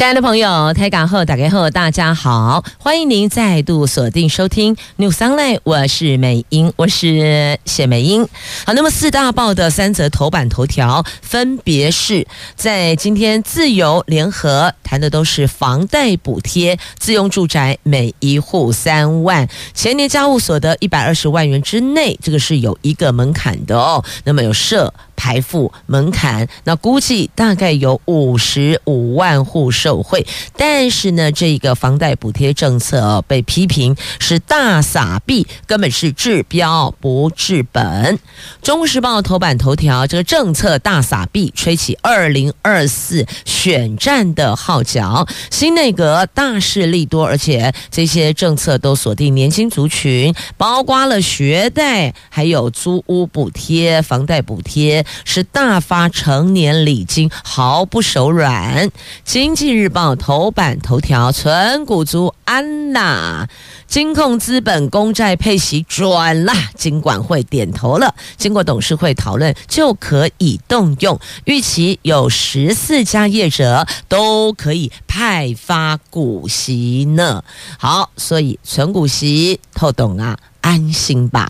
亲爱的朋友，台港后打开后，大家好，欢迎您再度锁定收听 New Sunlight，我是美英，我是谢美英。好，那么四大报的三则头版头条，分别是在今天自由联合谈的都是房贷补贴，自用住宅每一户三万，前年家务所得一百二十万元之内，这个是有一个门槛的哦。那么有设排富门槛，那估计大概有五十五万户受惠，但是呢，这个房贷补贴政策哦，被批评是大撒币，根本是治标不治本。中时报头版头条，这个政策大撒币，吹起二零二四选战的号角。新内阁大势利多，而且这些政策都锁定年轻族群，包括了学贷，还有租屋补贴、房贷补贴。是大发成年礼金，毫不手软。经济日报头版头条：存股族安娜，金控资本公债配息转了，金管会点头了，经过董事会讨论就可以动用，预期有十四家业者都可以派发股息呢。好，所以存股息透懂啊，安心吧。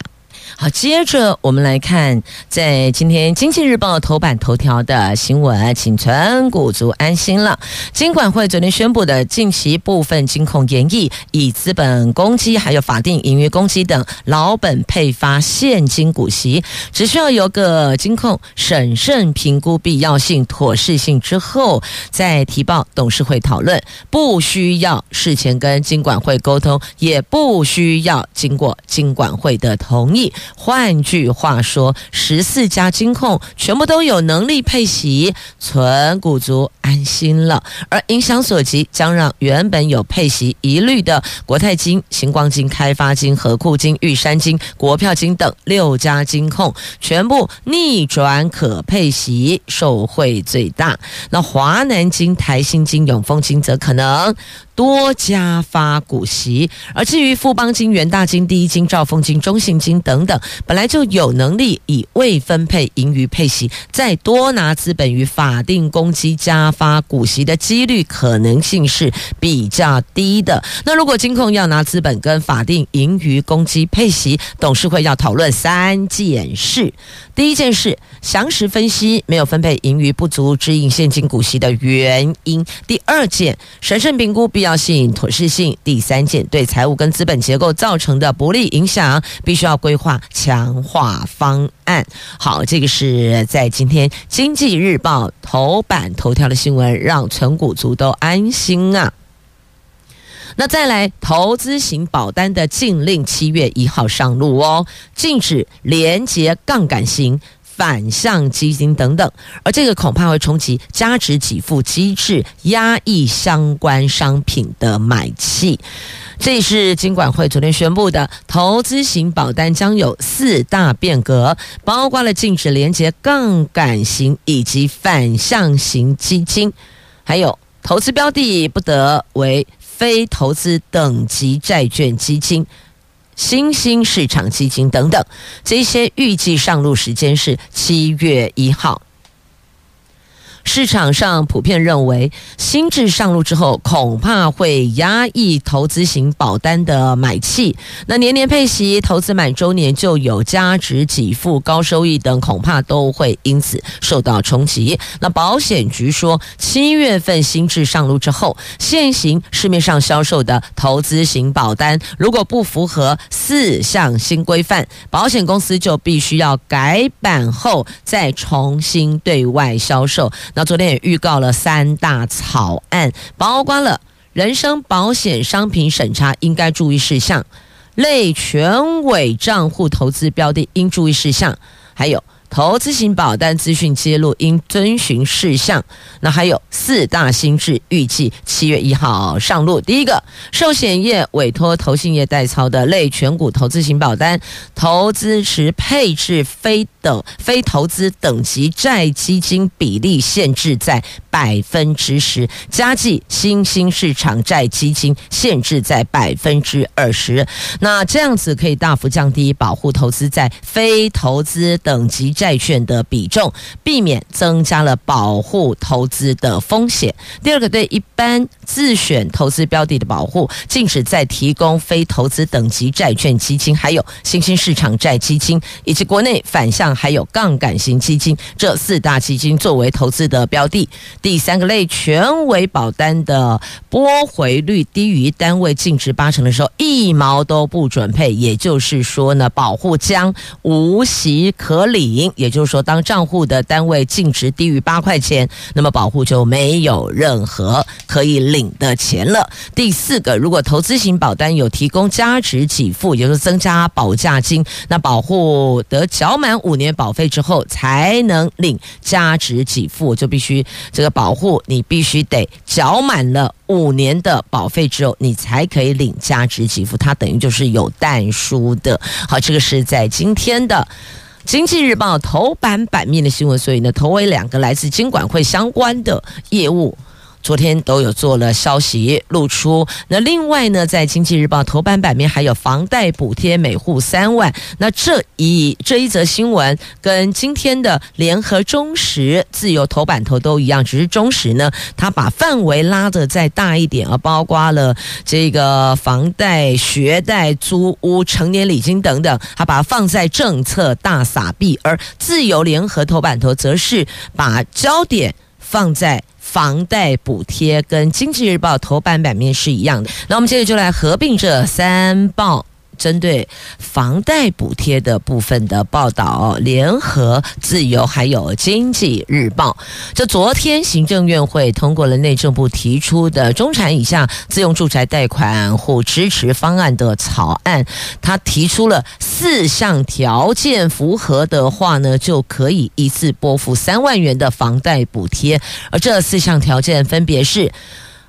好，接着我们来看，在今天《经济日报》头版头条的新闻，请存股族安心了。金管会昨天宣布的近期部分金控研议，以资本公积还有法定盈余公积等老本配发现金股息，只需要由各金控审慎评估必要性、妥适性之后，再提报董事会讨论，不需要事前跟金管会沟通，也不需要经过金管会的同意。换句话说，十四家金控全部都有能力配息，存股族安心了。而影响所及，将让原本有配息疑虑的国泰金、星光金、开发金、合库金、玉山金、国票金等六家金控全部逆转可配息，受惠最大。那华南金、台新金、永丰金则可能。多加发股息，而至于富邦金、元大金、第一金、兆丰金、中信金等等，本来就有能力以未分配盈余配息，再多拿资本与法定公积加发股息的几率可能性是比较低的。那如果金控要拿资本跟法定盈余公积配息，董事会要讨论三件事：第一件事，详实分析没有分配盈余不足支应现金股息的原因；第二件，审慎评估必要。要性、妥适性，第三件对财务跟资本结构造成的不利影响，必须要规划强化方案。好，这个是在今天《经济日报》头版头条的新闻，让存股族都安心啊。那再来，投资型保单的禁令七月一号上路哦，禁止连结杠杆型。反向基金等等，而这个恐怕会冲击加值给付机制，压抑相关商品的买气。这是金管会昨天宣布的，投资型保单将有四大变革，包括了禁止连接杠杆型以及反向型基金，还有投资标的不得为非投资等级债券基金。新兴市场基金等等，这些预计上路时间是七月一号。市场上普遍认为，新制上路之后，恐怕会压抑投资型保单的买气。那年年配息、投资满周年就有加值给付、高收益等，恐怕都会因此受到冲击。那保险局说，七月份新制上路之后，现行市面上销售的投资型保单，如果不符合四项新规范，保险公司就必须要改版后再重新对外销售。那昨天也预告了三大草案，包括了人身保险商品审查应该注意事项、类全委账户投资标的应注意事项，还有投资型保单资讯揭露应遵循事项。那还有四大新制，预计七月一号上路。第一个，寿险业委托投信业代操的类全股投资型保单，投资时配置非等非投资等级债基金比例限制在百分之十，加计新兴市场债基金限制在百分之二十。那这样子可以大幅降低保护投资在非投资等级债券的比重，避免增加了保护投资的风险。第二个，对一般自选投资标的的保护，禁止再提供非投资等级债券基金，还有新兴市场债基金，以及国内反向还有杠杆型基金这四大基金作为投资的标的。第三个类全为保单的拨回率低于单位净值八成的时候，一毛都不准配。也就是说呢，保护将无息可领。也就是说，当账户的单位净值低于八块钱，那么保护就没有任何可以领的钱了。第四个，如果投资型保单有提供加值给付，也就是增加保价金，那保护得缴满五年保费之后才能领加值给付，就必须这个保护你必须得缴满了五年的保费之后，你才可以领加值给付。它等于就是有但书的。好，这个是在今天的。经济日报头版版面的新闻，所以呢，头尾两个来自金管会相关的业务。昨天都有做了消息露出。那另外呢，在经济日报头版版面还有房贷补贴每户三万。那这一这一则新闻跟今天的联合中时自由头版头都一样，只是中时呢，它把范围拉得再大一点，而包括了这个房贷、学贷、租屋、成年礼金等等，它把它放在政策大撒币。而自由联合头版头则是把焦点放在。房贷补贴跟经济日报头版版面是一样的，那我们接着就来合并这三报。针对房贷补贴的部分的报道，联合、自由还有经济日报，这昨天行政院会通过了内政部提出的中产以下自用住宅贷款户支持方案的草案，他提出了四项条件符合的话呢，就可以一次拨付三万元的房贷补贴，而这四项条件分别是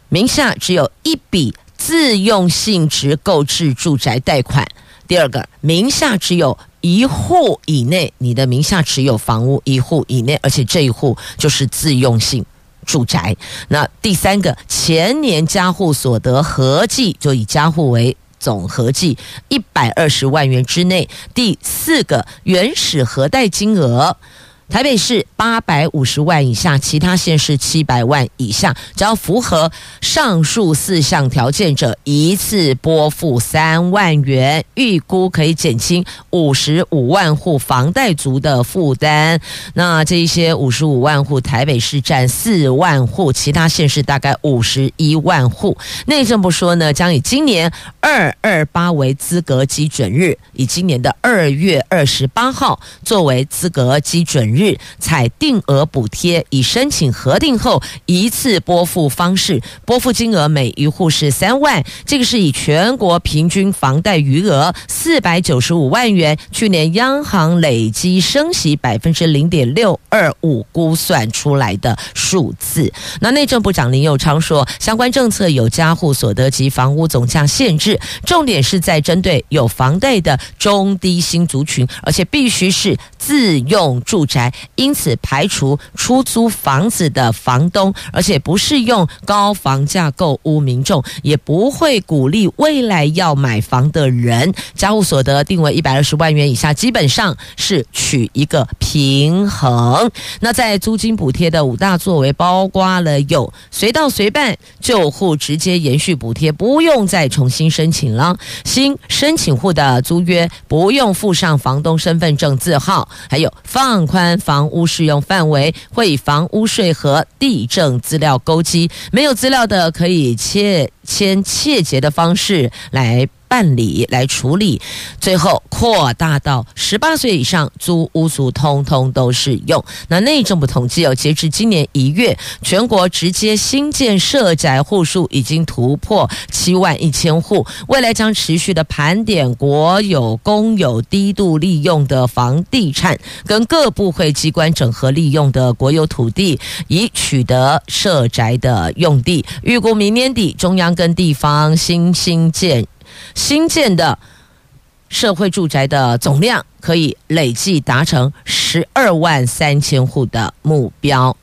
名下只有一笔。自用性质购置住宅贷款，第二个名下只有一户以内，你的名下持有房屋一户以内，而且这一户就是自用性住宅。那第三个前年家户所得合计，就以家户为总合计一百二十万元之内。第四个原始核贷金额。台北市八百五十万以下，其他县市七百万以下，只要符合上述四项条件者，一次拨付三万元，预估可以减轻五十五万户房贷族的负担。那这一些五十五万户，台北市占四万户，其他县市大概五十一万户。内政部说呢，将以今年二二八为资格基准日，以今年的二月二十八号作为资格基准日。日采定额补贴，以申请核定后一次拨付方式，拨付金额每一户是三万。这个是以全国平均房贷余额四百九十五万元，去年央行累积升息百分之零点六二五估算出来的数字。那内政部长林右昌说，相关政策有加户所得及房屋总价限制，重点是在针对有房贷的中低薪族群，而且必须是自用住宅。因此，排除出租房子的房东，而且不适用高房价购屋民众，也不会鼓励未来要买房的人。家户所得定为一百二十万元以下，基本上是取一个平衡。那在租金补贴的五大作为，包括了有随到随办，旧户直接延续补贴，不用再重新申请了；新申请户的租约不用附上房东身份证字号，还有放宽。房屋适用范围会以房屋税和地政资料勾稽，没有资料的可以切签切结的方式来办理来处理，最后扩大到十八岁以上租屋族通通都适用。那内政部统计哦，截至今年一月，全国直接新建社宅户数已经突破七万一千户，未来将持续的盘点国有、公有低度利用的房地产，跟各部会机关整合利用的国有土地，以取得社宅的用地。预估明年底，中央跟地方新兴建。新建的社会住宅的总量可以累计达成十二万三千户的目标。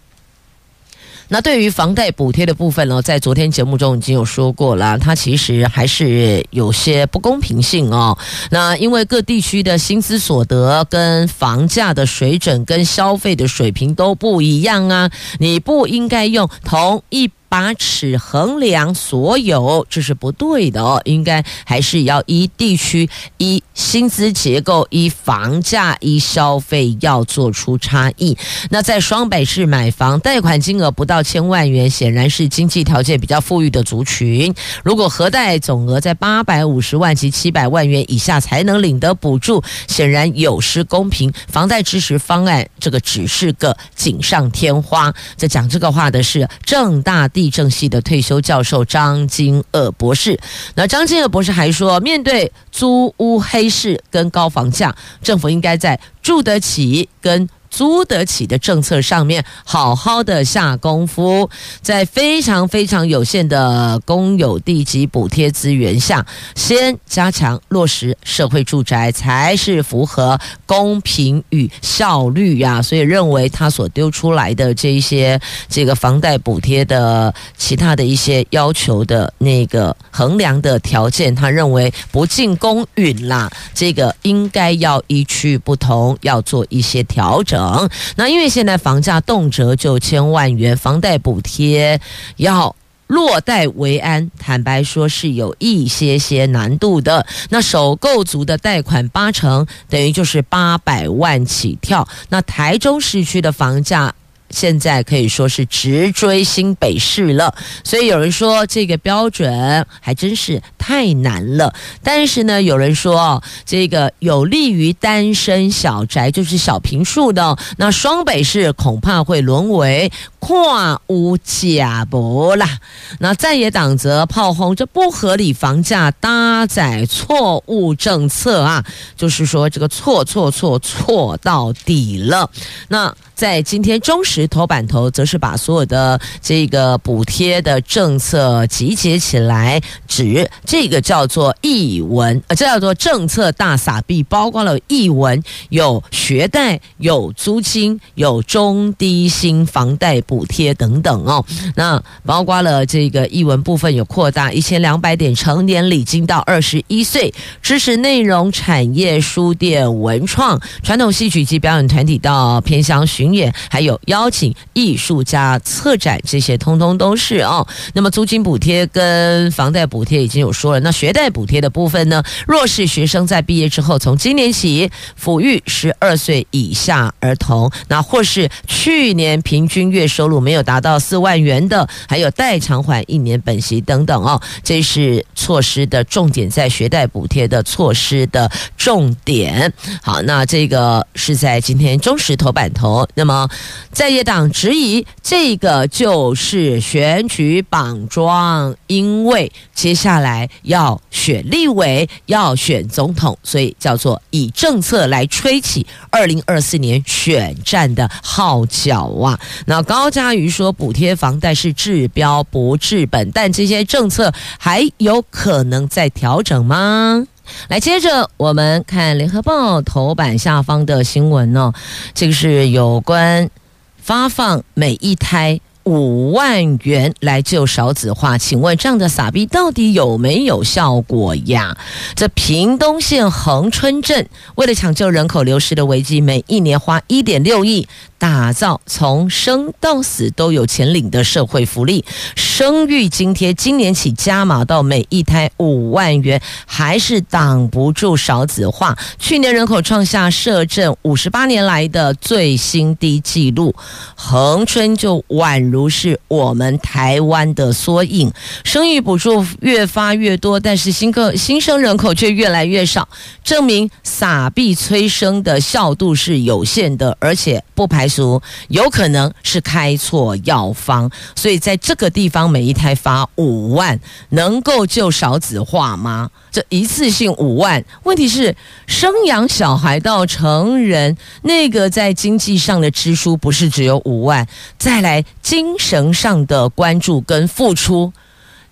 那对于房贷补贴的部分呢，在昨天节目中已经有说过了，它其实还是有些不公平性哦。那因为各地区的薪资所得跟房价的水准跟消费的水平都不一样啊，你不应该用同一。把尺衡量所有，这是不对的哦。应该还是要依地区、依薪资结构、依房价、依消费要做出差异。那在双北市买房，贷款金额不到千万元，显然是经济条件比较富裕的族群。如果核贷总额在八百五十万及七百万元以下才能领得补助，显然有失公平。房贷支持方案这个只是个锦上添花。在讲这个话的是正大。地政系的退休教授张金鄂博士，那张金鄂博士还说，面对租屋黑市跟高房价，政府应该在住得起跟租得起的政策上面好好的下功夫，在非常非常有限的公有地及补贴资源下，先加强落实社会住宅，才是符合公平与效率呀。所以认为他所丢出来的这一些这个房贷补贴的其他的一些要求的那个衡量的条件，他认为不尽公允啦。这个应该要依据不同，要做一些调整。等那因为现在房价动辄就千万元，房贷补贴要落袋为安，坦白说是有一些些难度的。那首购族的贷款八成等于就是八百万起跳。那台中市区的房价。现在可以说是直追新北市了，所以有人说这个标准还真是太难了。但是呢，有人说哦，这个有利于单身小宅，就是小平数的，那双北市恐怕会沦为跨屋假博啦。那在野党则炮轰这不合理房价搭载错误政策啊，就是说这个错错错错到底了。那。在今天中时头版头，则是把所有的这个补贴的政策集结起来，指这个叫做译文，呃，这叫做政策大撒币，包括了译文，有学贷，有租金，有中低薪房贷补贴等等哦。那包括了这个译文部分，有扩大一千两百点成年礼金到二十一岁，支持内容产业、书店、文创、传统戏曲及表演团体到偏乡巡。还有邀请艺术家策展，这些通通都是哦。那么租金补贴跟房贷补贴已经有说了，那学贷补贴的部分呢？若是学生在毕业之后，从今年起抚育十二岁以下儿童，那或是去年平均月收入没有达到四万元的，还有代偿还一年本息等等哦。这是措施的重点，在学贷补贴的措施的重点。好，那这个是在今天中时头版头。那么，在野党质疑这个就是选举绑桩，因为接下来要选立委，要选总统，所以叫做以政策来吹起二零二四年选战的号角啊。那高嘉瑜说，补贴房贷是治标不治本，但这些政策还有可能再调整吗？来，接着我们看《联合报》头版下方的新闻哦，这个是有关发放每一胎五万元来救少子化，请问这样的傻逼到底有没有效果呀？这屏东县恒春镇为了抢救人口流失的危机，每一年花一点六亿。打造从生到死都有钱领的社会福利，生育津贴今年起加码到每一胎五万元，还是挡不住少子化。去年人口创下设政五十八年来的最新低纪录，恒春就宛如是我们台湾的缩影，生育补助越发越多，但是新个新生人口却越来越少，证明撒币催生的效度是有限的，而且不排除有可能是开错药方。所以在这个地方，每一胎发五万，能够救少子化吗？这一次性五万，问题是生养小孩到成人，那个在经济上的支出不是只有五万，再来精神上的关注跟付出，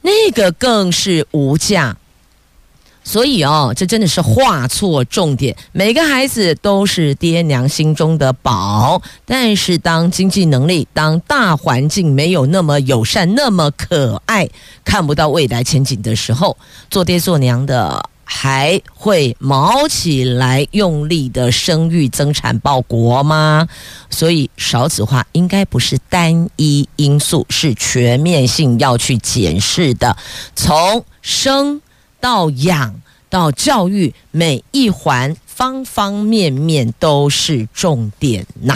那个更是无价。所以哦，这真的是画错重点。每个孩子都是爹娘心中的宝，但是当经济能力、当大环境没有那么友善、那么可爱，看不到未来前景的时候，做爹做娘的还会卯起来用力的生育增产报国吗？所以少子化应该不是单一因素，是全面性要去检视的，从生。到养到教育，每一环方方面面都是重点呐。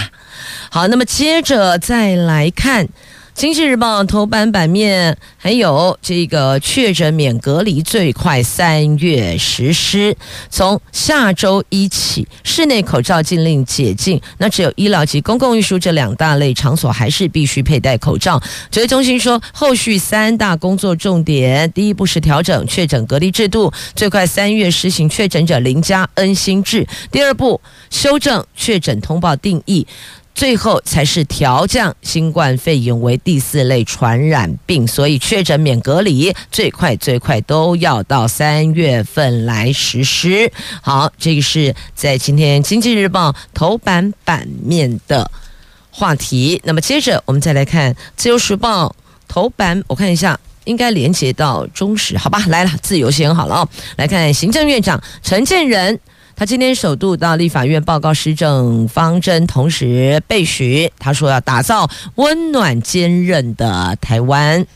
好，那么接着再来看。经济日报头版版面还有这个确诊免隔离，最快三月实施。从下周一起，室内口罩禁令解禁，那只有医疗及公共运输这两大类场所还是必须佩戴口罩。指挥中心说，后续三大工作重点：第一步是调整确诊隔离制度，最快三月实行确诊者零加 N 心制；第二步修正确诊通报定义。最后才是调降新冠肺炎为第四类传染病，所以确诊免隔离，最快最快都要到三月份来实施。好，这个是在今天《经济日报》头版版面的话题。那么接着我们再来看《自由时报》头版，我看一下，应该连接到中时，好吧？来了，自由先好了哦。来看行政院长陈建仁。他今天首度到立法院报告施政方针，同时备询，他说要打造温暖坚韧的台湾。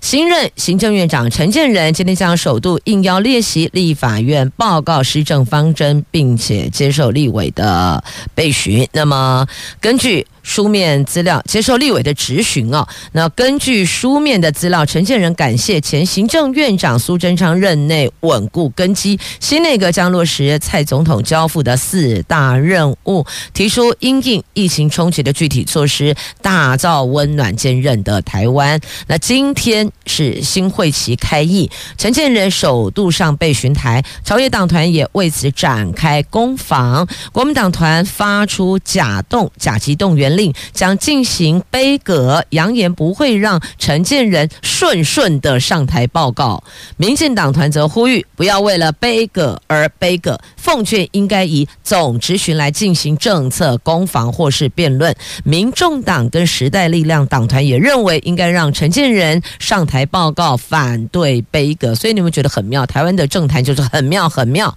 新任行政院长陈建仁今天将首度应邀列席立法院报告施政方针，并且接受立委的备询。那么，根据。书面资料接受立委的质询哦，那根据书面的资料，陈建仁感谢前行政院长苏贞昌任内稳固根基，新内阁将落实蔡总统交付的四大任务，提出因应疫情冲击的具体措施，打造温暖坚韧的台湾。那今天是新会期开议，陈建仁首度上备询台，朝野党团也为此展开攻防，国民党团发出假动甲级动员。令将进行杯葛，扬言不会让陈建仁顺顺的上台报告。民进党团则呼吁不要为了杯葛而杯葛，奉劝应该以总质询来进行政策攻防或是辩论。民众党跟时代力量党团也认为应该让陈建仁上台报告，反对杯葛。所以你们觉得很妙，台湾的政坛就是很妙很妙，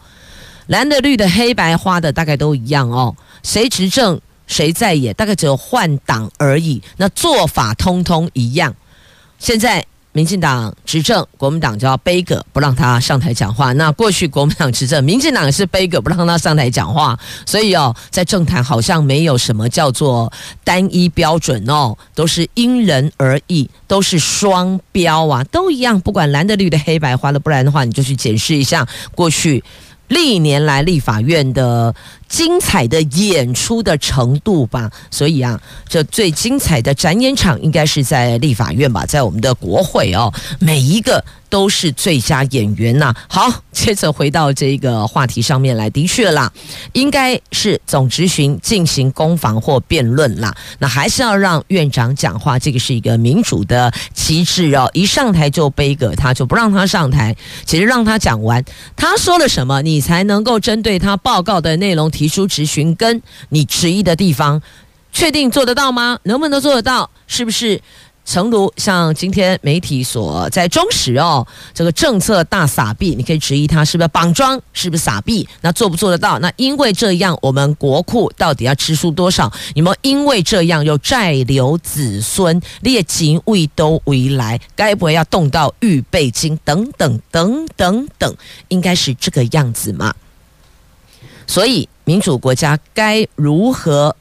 蓝的绿的黑白花的大概都一样哦，谁执政？谁在野？大概只有换党而已。那做法通通一样。现在民进党执政，国民党就要杯葛，不让他上台讲话。那过去国民党执政，民进党也是杯葛，不让他上台讲话。所以哦，在政坛好像没有什么叫做单一标准哦，都是因人而异，都是双标啊，都一样。不管蓝的、绿的、黑白花的，不然的话，你就去检视一下过去历年来立法院的。精彩的演出的程度吧，所以啊，这最精彩的展演场应该是在立法院吧，在我们的国会哦，每一个都是最佳演员呐。好，接着回到这个话题上面来，的确啦，应该是总执行进行攻防或辩论啦，那还是要让院长讲话，这个是一个民主的机制哦。一上台就杯葛他，就不让他上台，其实让他讲完，他说了什么，你才能够针对他报告的内容。提出质询，跟你质疑的地方，确定做得到吗？能不能做得到？是不是诚如像今天媒体所在中时哦，这个政策大撒币，你可以质疑他是不是绑桩，是不是撒币？那做不做得到？那因为这样，我们国库到底要支出多少？你们因为这样又债留子孙，列警卫都未来，该不会要动到预备金等等等等等，应该是这个样子嘛？所以民主国家该如何？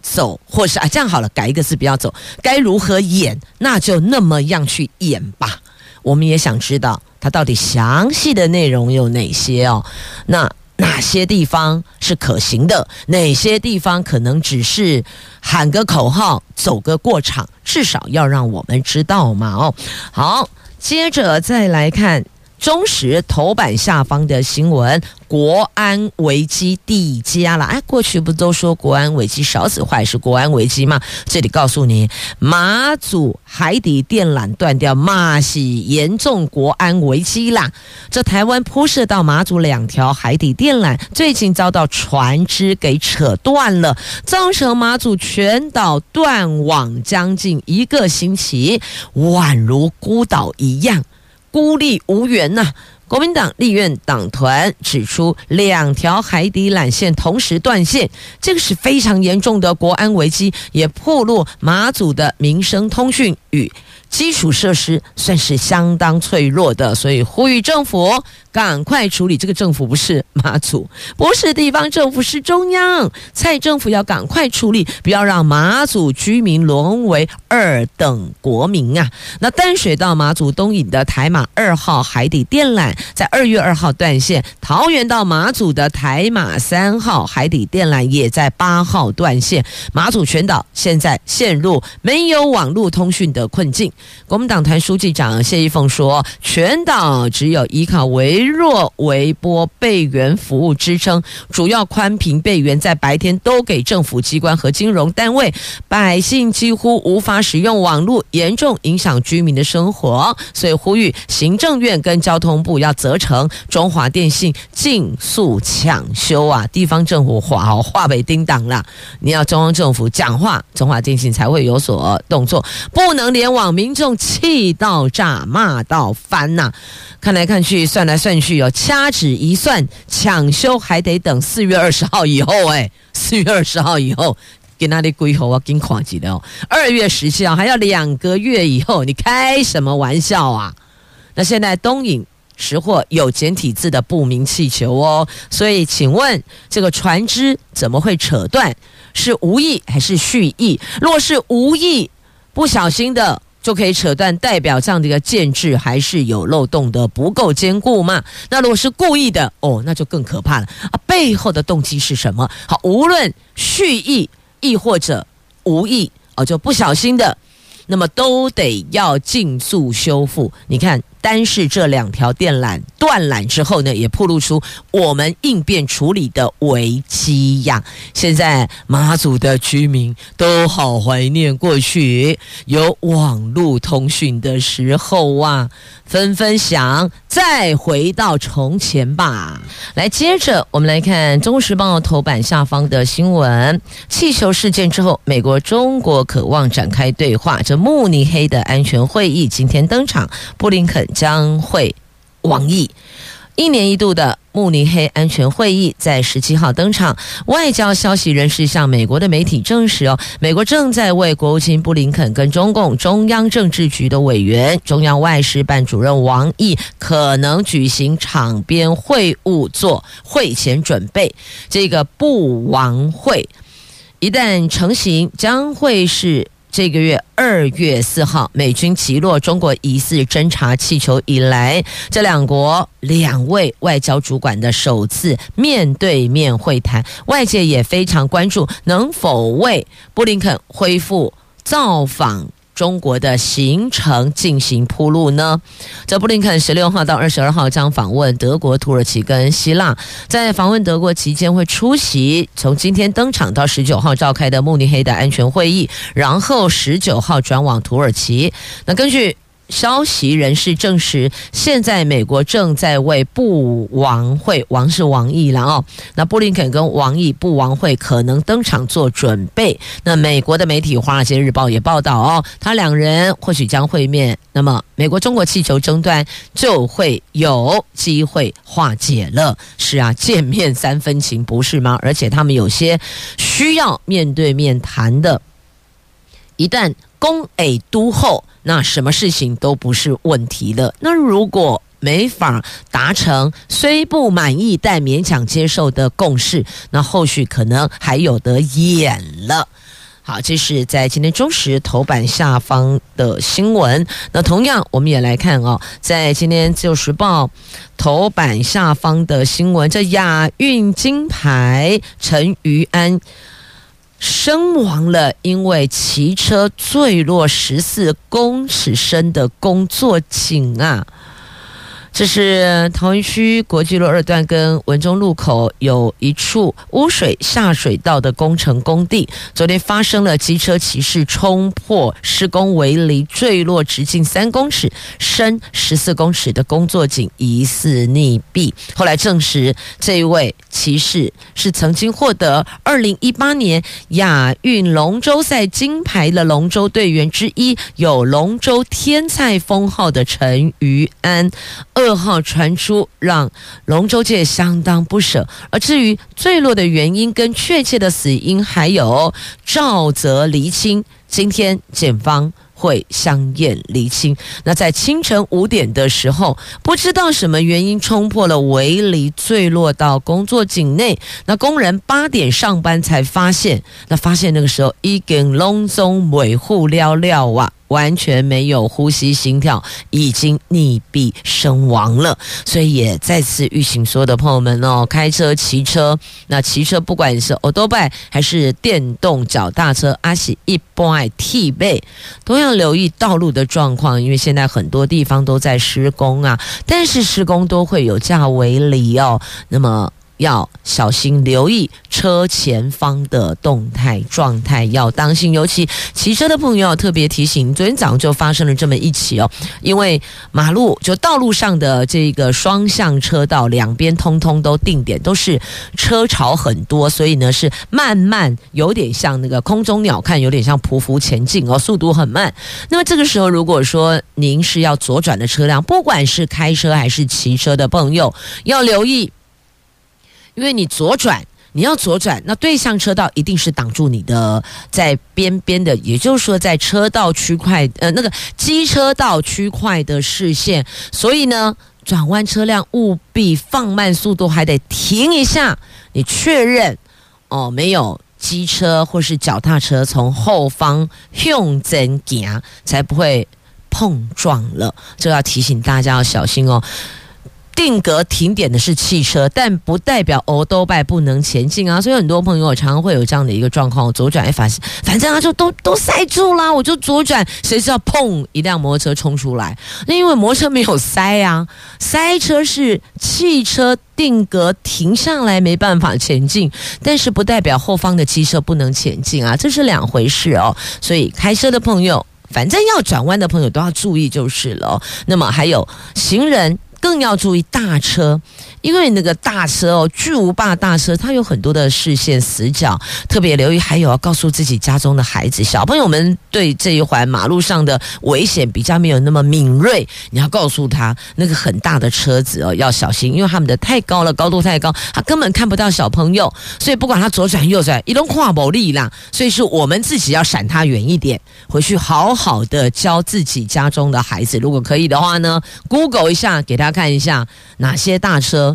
走，或是啊，这样好了，改一个字，不要走。该如何演，那就那么样去演吧。我们也想知道它到底详细的内容有哪些哦。那哪些地方是可行的？哪些地方可能只是喊个口号，走个过场？至少要让我们知道嘛。哦，好，接着再来看。中时头版下方的新闻，国安危机递加了。哎，过去不都说国安危机少子化是国安危机吗？这里告诉你，马祖海底电缆断掉，马西严重国安危机啦。这台湾铺设到马祖两条海底电缆，最近遭到船只给扯断了，造成马祖全岛断网将近一个星期，宛如孤岛一样。孤立无援呐、国民党立院党团指出，两条海底缆线同时断线，这个是非常严重的国安危机，也破落马祖的民生通讯。与基础设施算是相当脆弱的，所以呼吁政府。赶快处理这个政府不是马祖，不是地方政府，是中央。蔡政府要赶快处理，不要让马祖居民沦为二等国民啊！那淡水到马祖东引的台马二号海底电缆在二月二号断线，桃园到马祖的台马三号海底电缆也在八号断线，马祖全岛现在陷入没有网络通讯的的困境。国民党团书记长谢依凤说，全党只有依靠微弱微波备援服务支撑，主要宽频备援在白天都给政府机关和金融单位，百姓几乎无法使用网络，严重影响居民的生活。所以呼吁行政院跟交通部要责成中华电信尽速抢修啊！地方政府话话被叮当了，你要中央政府讲话，中华电信才会有所动作，不能联网，民众气到炸，骂到翻呐、看来看去，算来算去哦，掐指一算，抢修还得等四月二十号以后哎，四月二十号以后，给那里归后啊，给垮几的哦。二月十七号还要两个月以后，你开什么玩笑啊？那现在东引识货有简体字的不明气球哦，所以请问这个船只怎么会扯断？是无意还是蓄意？若是无意，不小心的。就可以扯断，代表这样的一个建制还是有漏洞的，不够坚固嘛？那如果是故意的，哦，那就更可怕了啊！背后的动机是什么？好，无论蓄意亦或者无意，哦，就不小心的，那么都得要尽速修复。你看。单是这两条电缆断缆之后呢，也暴露出我们应变处理的危机呀。现在马祖的居民都好怀念过去有网络通讯的时候啊，纷纷想再回到从前吧。来，接着我们来看《中时报》头版下方的新闻：气球事件之后，美国、中国渴望展开对话。这慕尼黑的安全会议今天登场，布林肯。将会网议，一年一度的慕尼黑安全会议在十七号登场。外交消息人士向美国的媒体证实，哦，美国正在为国务卿布林肯跟中共中央政治局的委员、中央外事办主任王毅可能举行场边会晤做会前准备。这个布王会一旦成型，将会是。这个月二月四号，美军击落中国疑似侦察气球以来，这两国两位外交主管的首次面对面会谈，外界也非常关注能否为布林肯恢复造访。中国的行程进行铺路呢？这布林肯十六号到二十二号将访问德国、土耳其跟希腊，在访问德国期间会出席从今天登场到十九号召开的慕尼黑的安全会议，然后十九号转往土耳其。那根据消息人士证实，现在美国正在为布王会，王是王毅了哦。那布林肯跟王毅布王会可能登场做准备。那美国的媒体《华尔街日报》也报道哦，他两人或许将会面。那么，美国中国气球争端就会有机会化解了。是啊，见面三分情，不是吗？而且他们有些需要面对面谈的。一旦攻诶都后，那什么事情都不是问题了。那如果没法达成虽不满意但勉强接受的共识，那后续可能还有得演了。好，这是在今天中时头版下方的新闻。那同样，我们也来看哦，在今天自由时报头版下方的新闻，这亚运金牌陈瑜安。身亡了，因为骑车坠落十四公尺深的工作井啊。这是桃园区国际路二段跟文中路口有一处污水下水道的工程工地，昨天发生了机车骑士冲破施工围篱坠落直径三公尺、深十四公尺的工作井，疑似溺毙。后来证实，这一位骑士是曾经获得二零一八年亚运龙舟赛金牌的龙舟队员之一，有“龙舟天才”封号的陈于安。噩耗传出，让龙舟界相当不舍。而至于坠落的原因跟确切的死因，还有肇责厘清。今天检方会相验厘清。那在清晨五点的时候，不知道什么原因冲破了围篱，坠落到工作井内。那工人八点上班才发现，那发现那个时候已经拢总维护了了啊。完全没有呼吸、心跳，已经溺毙身亡了。所以也再次预请所有的朋友们哦，开车、骑车，那骑车不管是欧多拜还是电动脚踏车，阿喜一般 T 背，都要留意道路的状况，因为现在很多地方都在施工啊，但是施工都会有架围篱哦，那么。要小心留意车前方的动态状态，要当心。尤其骑车的朋友要特别提醒，昨天早上就发生了这么一起哦，因为马路就道路上的这个双向车道两边通通都定点，都是车潮很多，所以呢是慢慢，有点像那个空中鸟看，有点像匍匐前进哦，速度很慢。那么这个时候，如果说您是要左转的车辆，不管是开车还是骑车的朋友，要留意。因为你左转，你要左转，那对向车道一定是挡住你的，在边边的，也就是说在车道区块，呃，那个机车道区块的视线，所以呢，转弯车辆务必放慢速度，还得停一下，你确认哦，没有机车或是脚踏车从后方向前行，才不会碰撞了。这要提醒大家要小心哦。定格停点的是汽车，但不代表欧都拜不能前进啊！所以很多朋友常常会有这样的一个状况：左转，哎，反反正他就都 都塞住啦，我就左转，谁知道砰，一辆摩托车冲出来。那因为摩托车没有塞啊，塞车是汽车定格停下来没办法前进，但是不代表后方的机车不能前进啊，这是两回事哦。所以开车的朋友，反正要转弯的朋友都要注意就是了。那么还有行人。更要注意大车，因为那个大车哦，巨无霸大车，它有很多的视线死角，特别留意。还有要告诉自己家中的孩子、小朋友们，对这一环马路上的危险比较没有那么敏锐，你要告诉他，那个很大的车子哦要小心，因为他们的太高了，高度太高，他根本看不到小朋友，所以不管他左转右转，一路跨某力啦，所以是我们自己要闪他远一点，回去好好的教自己家中的孩子，如果可以的话呢，Google 一下给他。看一下哪些大车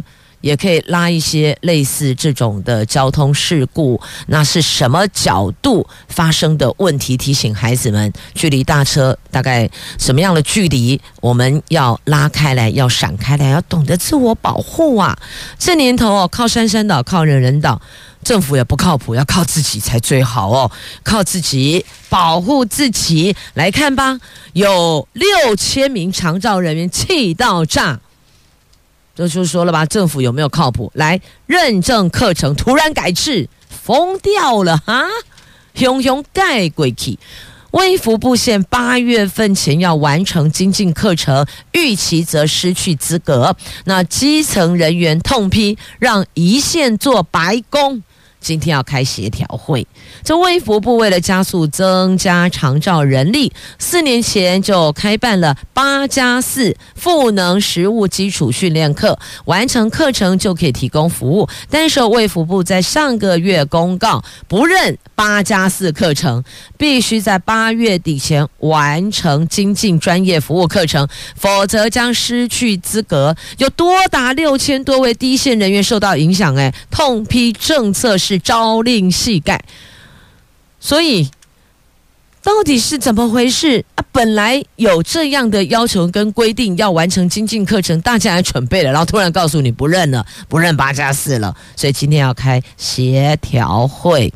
也可以拉一些类似这种的交通事故，那是什么角度发生的问题？提醒孩子们，距离大车大概什么样的距离，我们要拉开来，要闪开来，要懂得自我保护啊！这年头哦，靠山山倒，靠人人倒，政府也不靠谱，要靠自己才最好哦，靠自己保护自己。来看吧，有六千名长照人员气到炸。这就说了吧，政府有没有靠谱？来认证课程突然改制，疯掉了哈！熊熊盖鬼气，微服部县八月份前要完成精进课程，逾期则失去资格。那基层人员痛批，让一线做白工。今天要开协调会，这卫福部为了加速增加长照人力，四年前就开办了八加四赋能实务基础训练课，完成课程就可以提供服务。但是卫福部在上个月公告，不认八加四课程，必须在八月底前完成精进专业服务课程，否则将失去资格。有多达六千多位低线人员受到影响，哎，痛批政策是。是朝令夕改，所以到底是怎么回事啊？本来有这样的要求跟规定，要完成精进课程，大家还准备了，然后突然告诉你不认了，不认八加四了，所以今天要开协调会。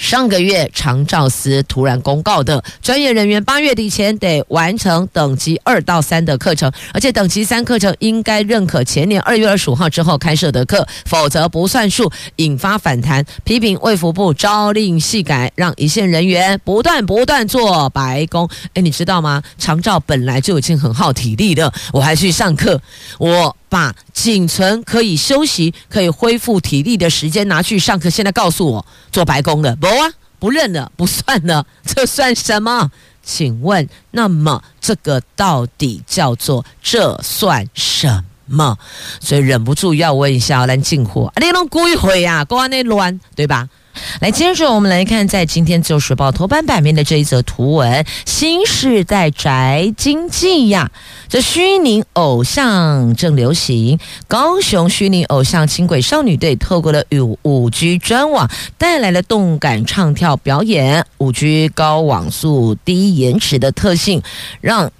上个月长照司突然公告的，专业人员八月底前得完成等级二到三的课程，而且等级三课程应该认可前年二月二十五号之后开设的课，否则不算数，引发反弹，批评卫福部朝令夕改，让一线人员不断不断做白工。哎，你知道吗？长照本来就已经很耗体力的，我还去上课，我。把仅存可以休息、可以恢复体力的时间拿去上课，现在告诉我做白工了，不啊，不认了，不算了，这算什么？请问，那么这个到底叫做这算什么？所以忍不住要问一下蓝静火，你弄鬼会呀？公安那乱对吧？来，接着我们来看，在今天《自由时报》头版版面的这一则图文：新时代宅经济呀，这虚拟偶像正流行。高雄虚拟偶像轻轨少女队透过了与五 G 专网，带来了动感唱跳表演。五 G 高网速、低延迟的特性，让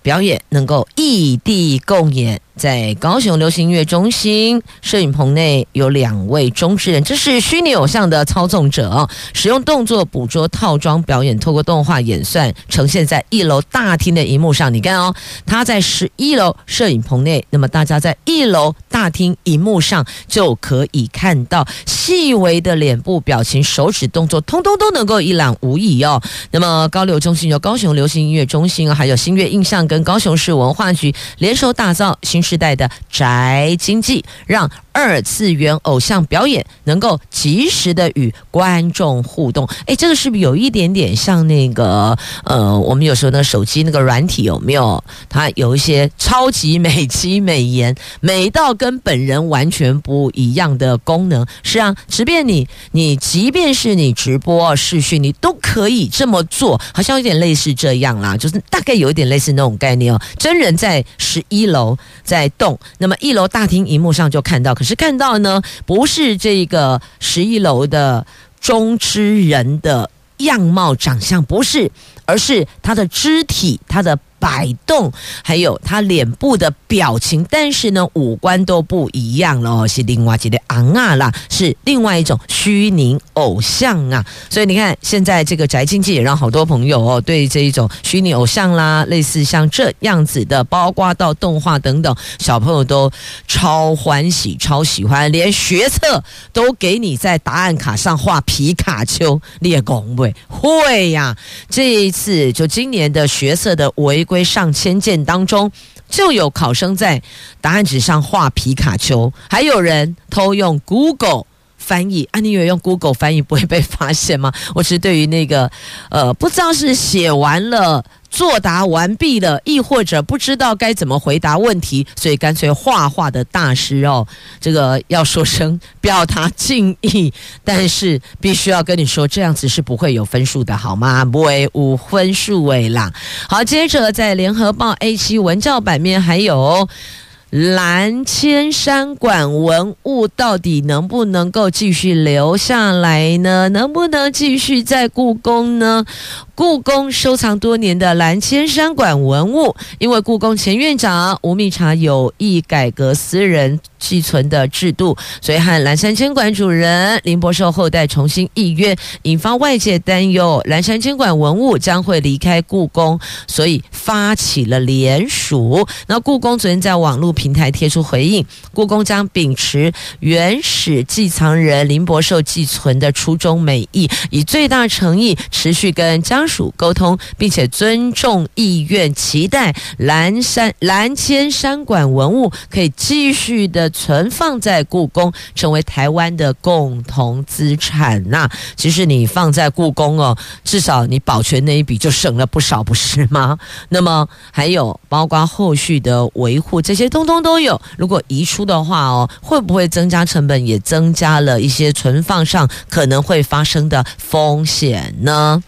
表演能够异地共演。在高雄流行音乐中心摄影棚内有两位中之人，这是虚拟偶像的操纵者，使用动作捕捉套装表演，透过动画演算呈现在一楼大厅的荧幕上。你看哦，他在十一楼摄影棚内，那么大家在一楼大厅荧幕上就可以看到细微的脸部表情、手指动作，通通都能够一览无遗哦。那么高流中心由高雄流行音乐中心还有新月印象跟高雄市文化局联手打造新。时代的宅经济，让二次元偶像表演能够及时的与观众互动。哎，这个是不是有一点点像那个呃，我们有时候那手机那个软体有没有？它有一些超级美肌美颜，美到跟本人完全不一样的功能。是啊，即便你你即便是你直播视讯，你都可以这么做，好像有点类似这样啦，就是大概有一点类似那种概念哦。真人在十一楼。在动，那么一楼大厅荧幕上就看到，可是是看到呢，不是这个十一楼的中之人的样貌长相，不是，而是他的肢体，他的。摆动，还有他脸部的表情，但是呢，五官都不一样了哦，是另外一个昂啊啦，是另外一种虚拟偶像啊。所以你看，现在这个宅经济也让好多朋友哦，对这一种虚拟偶像啦，类似像这样子的，包括到动画等等，小朋友都超欢喜、超喜欢，连学测都给你在答案卡上画皮卡丘，列公会会呀。这一次就今年的学测的围。归上千件当中，就有考生在答案纸上画皮卡丘，还有人偷用 Google 翻译。啊，你以为用 Google 翻译不会被发现吗？我是对于那个，呃，不知道是写完了。作答完毕了，亦或者不知道该怎么回答问题，所以干脆画画的大师哦，这个要说声表达敬意，但是必须要跟你说，这样子是不会有分数的，好吗？不会无分数位啦。好，接着在联合报 A7 文教版面还有。蓝千山馆文物到底能不能够继续留下来呢？能不能继续在故宫呢？故宫收藏多年的蓝千山馆文物，因为故宫前院长吴密察有意改革私人寄存的制度，所以和蓝山千馆主人林柏寿后代重新议约，引发外界担忧，蓝山千馆文物将会离开故宫，所以发起了联署。那故宫昨天在网络平台贴出回应，故宫将秉持原始寄藏人林柏寿寄存的初衷美意，以最大诚意持续跟江属沟通，并且尊重意愿，期待蓝山蓝千山馆文物可以继续的存放在故宫，成为台湾的共同资产。那其实你放在故宫哦，至少你保全那一笔就省了不少，不是吗？那么还有包括后续的维护，这些通通都有。如果移出的话哦，会不会增加成本？也增加了一些存放上可能会发生的风险呢？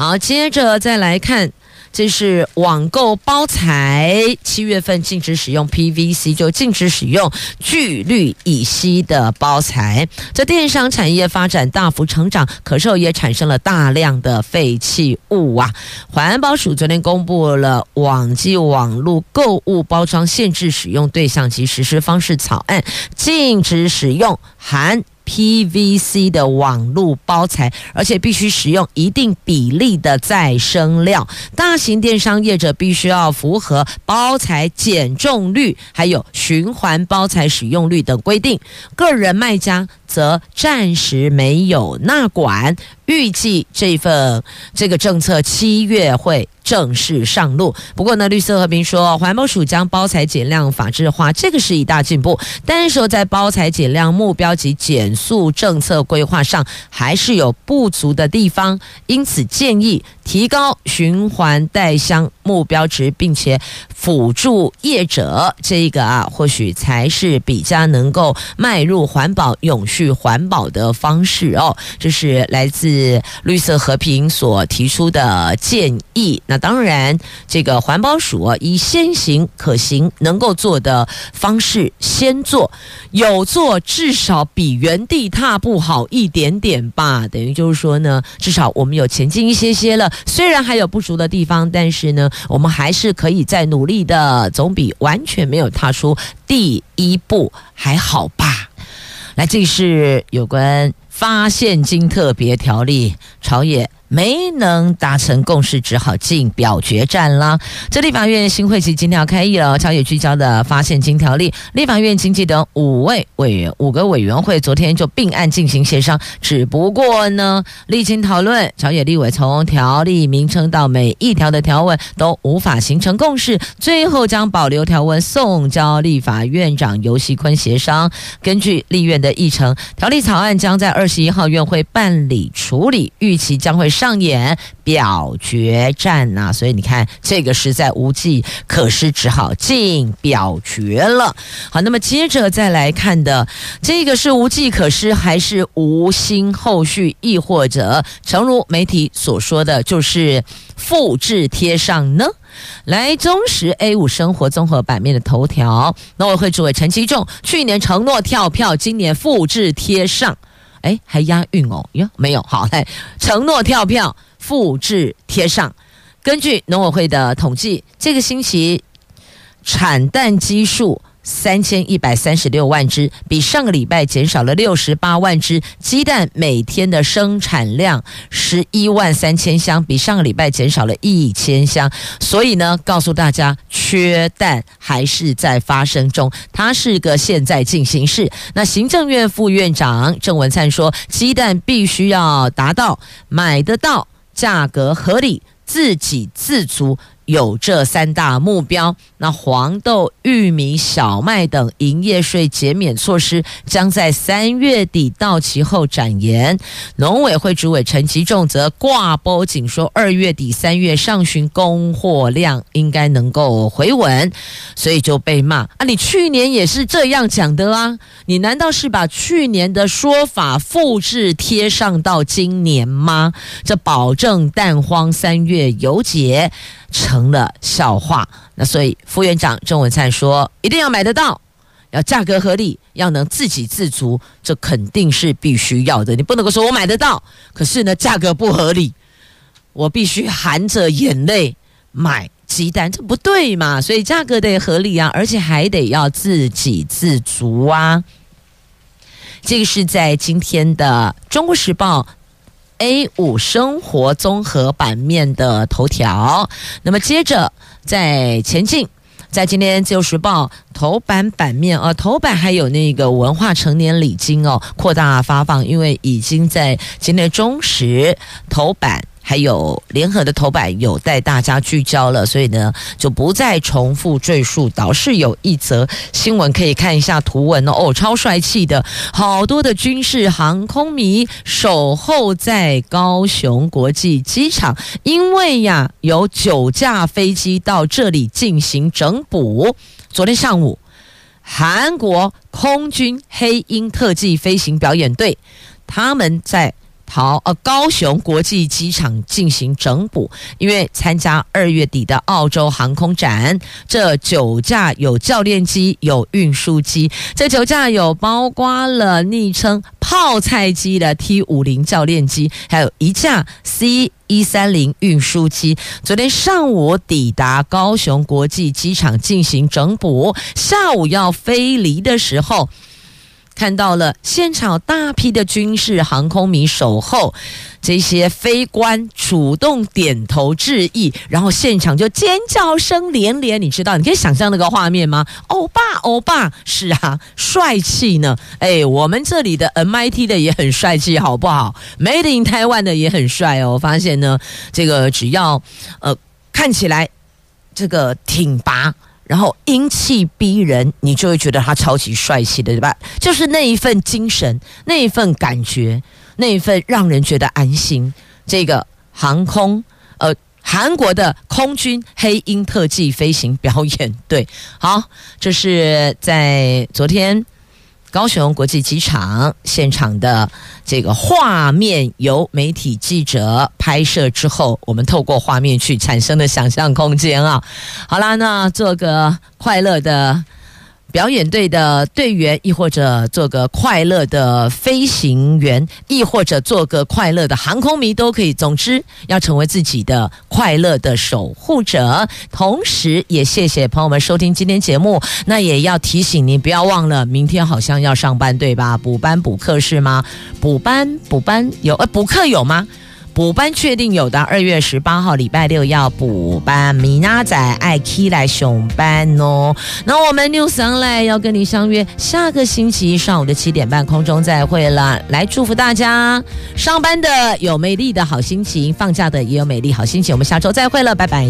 好，接着再来看。这是网购包材，七月份禁止使用 PVC，就禁止使用聚氯乙烯的包材。这电商产业发展大幅成长，可是也产生了大量的废弃物啊！环保署昨天公布了网际网络购物包装限制使用对象及实施方式草案，禁止使用含。PVC 的网络包材，而且必须使用一定比例的再生料。大型电商业者必须要符合包材减重率，还有循环包材使用率等规定。个人卖家则暂时没有纳管。预计这份这个政策七月会正式上路。不过呢，绿色和平说，环保署将包材减量法制化，这个是一大进步。但是说在包材减量目标及减速政策规划上，还是有不足的地方，因此建议提高循环袋箱目标值，并且辅助业者，这个啊，或许才是比较能够迈入环保、永续环保的方式哦。这是来自。绿色和平所提出的建议。那当然，这个环保署以先行可行、能够做的方式先做，有做至少比原地踏步好一点点吧。等于就是说呢，至少我们有前进一些些了。虽然还有不足的地方，但是呢，我们还是可以再努力的，总比完全没有踏出第一步还好吧。来，这是有关。发现金特别条例，朝野。没能达成共识，只好进表决战了。这立法院新会期今天要开议了，朝野聚焦的发现金条例，立法院经济等五位委员、五个委员会昨天就并案进行协商。只不过呢，历经讨论，朝野立委从条例名称到每一条的条文都无法形成共识，最后将保留条文送交立法院长游锡堃协商。根据立院的议程，条例草案将在二十一号院会办理处理，预期将会。上演表决战呐、啊，所以你看这个实在无计可施，只好进表决了。好，那么接着再来看的，这个是无计可施还是无心后续，亦或者诚如媒体所说的就是复制贴上呢？来，中时 A 五生活综合版面的头条，农委会主委陈其仲去年承诺跳票，今年复制贴上。哎，还押韵哦？哟，没有，好，来，承诺跳票，复制贴上。根据农委会的统计，这个星期产蛋基数。三千一百三十六万只，比上个礼拜减少了六十八万只。鸡蛋每天的生产量十一万三千箱，比上个礼拜减少了一千箱。所以呢，告诉大家，缺蛋还是在发生中，它是个现在进行式。那行政院副院长郑文灿说，鸡蛋必须要达到买得到、价格合理、自给自足。有这三大目标，那黄豆、玉米、小麦等营业税减免措施将在三月底到期后展延。农委会主委陈其仲则挂保警说，二月底三月上旬供货量应该能够回稳，所以就被骂啊！你去年也是这样讲的啊？你难道是把去年的说法复制贴上到今年吗？这保证蛋荒三月有解。成了笑话。那所以副院长郑文灿说，一定要买得到，要价格合理，要能自给自足，这肯定是必须要的。你不能够说我买得到，可是呢价格不合理，我必须含着眼泪买鸡蛋，这不对嘛？所以价格得合理啊，而且还得要自给自足啊。这个是在今天的《中国时报》。A 五生活综合版面的头条，那么接着在前进，在今天自由时报头版版面啊，头版还有那个文化成年礼金哦，扩大发放，因为已经在今天中时头版还有联合的头版有带大家聚焦了，所以呢就不再重复赘述。倒是有一则新闻可以看一下图文哦，哦，超帅气的，好多的军事航空迷守候在高雄国际机场，因为呀有九架飞机到这里进行整补。昨天上午，韩国空军黑鹰特技飞行表演队他们在。好，呃，高雄国际机场进行整补，因为参加二月底的澳洲航空展，这九架有教练机、有运输机，这九架有包括了昵称“泡菜机”的 T 五零教练机，还有一架 C 一三零运输机，昨天上午抵达高雄国际机场进行整补，下午要飞离的时候。看到了现场大批的军事航空迷守候，这些飞官主动点头致意，然后现场就尖叫声连连。你知道，你可以想象那个画面吗？欧巴，欧巴，是啊，帅气呢。哎，我们这里的 MIT 的也很帅气，好不好？Made in Taiwan 的也很帅哦。我发现呢，这个只要呃看起来这个挺拔。然后英气逼人，你就会觉得他超级帅气的，对吧？就是那一份精神，那一份感觉，那一份让人觉得安心。这个航空，呃，韩国的空军黑鹰特技飞行表演队，好，这是在昨天。高雄国际机场现场的这个画面由媒体记者拍摄之后，我们透过画面去产生的想象空间啊。好啦，那做个快乐的。表演队的队员，亦或者做个快乐的飞行员，亦或者做个快乐的航空迷都可以。总之，要成为自己的快乐的守护者。同时，也谢谢朋友们收听今天节目。那也要提醒你，不要忘了，明天好像要上班，对吧？补班补课是吗？补班补班有，呃，补课有吗？补班确定有的，二月十八号礼拜六要补班，米娜仔爱 key 来熊班哦。那我们 News Online 要跟你相约，下个星期上午的七点半空中再会了。来祝福大家，上班的有美丽的好心情，放假的也有美丽好心情。我们下周再会了，拜拜。